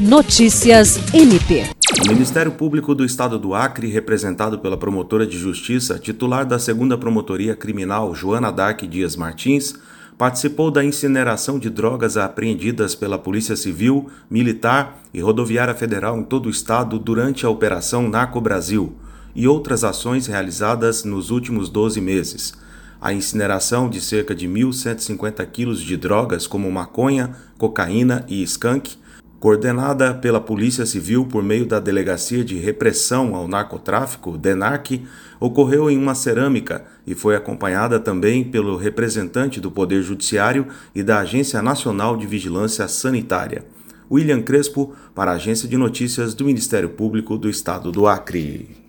Notícias MP. O Ministério Público do Estado do Acre, representado pela promotora de justiça, titular da segunda Promotoria Criminal, Joana Dark Dias Martins, participou da incineração de drogas apreendidas pela Polícia Civil, Militar e Rodoviária Federal em todo o estado durante a Operação Narco Brasil e outras ações realizadas nos últimos 12 meses. A incineração de cerca de 1.150 quilos de drogas como maconha, cocaína e skunk coordenada pela Polícia Civil por meio da Delegacia de Repressão ao Narcotráfico, DENARC, ocorreu em uma cerâmica e foi acompanhada também pelo representante do Poder Judiciário e da Agência Nacional de Vigilância Sanitária. William Crespo, para a Agência de Notícias do Ministério Público do Estado do Acre.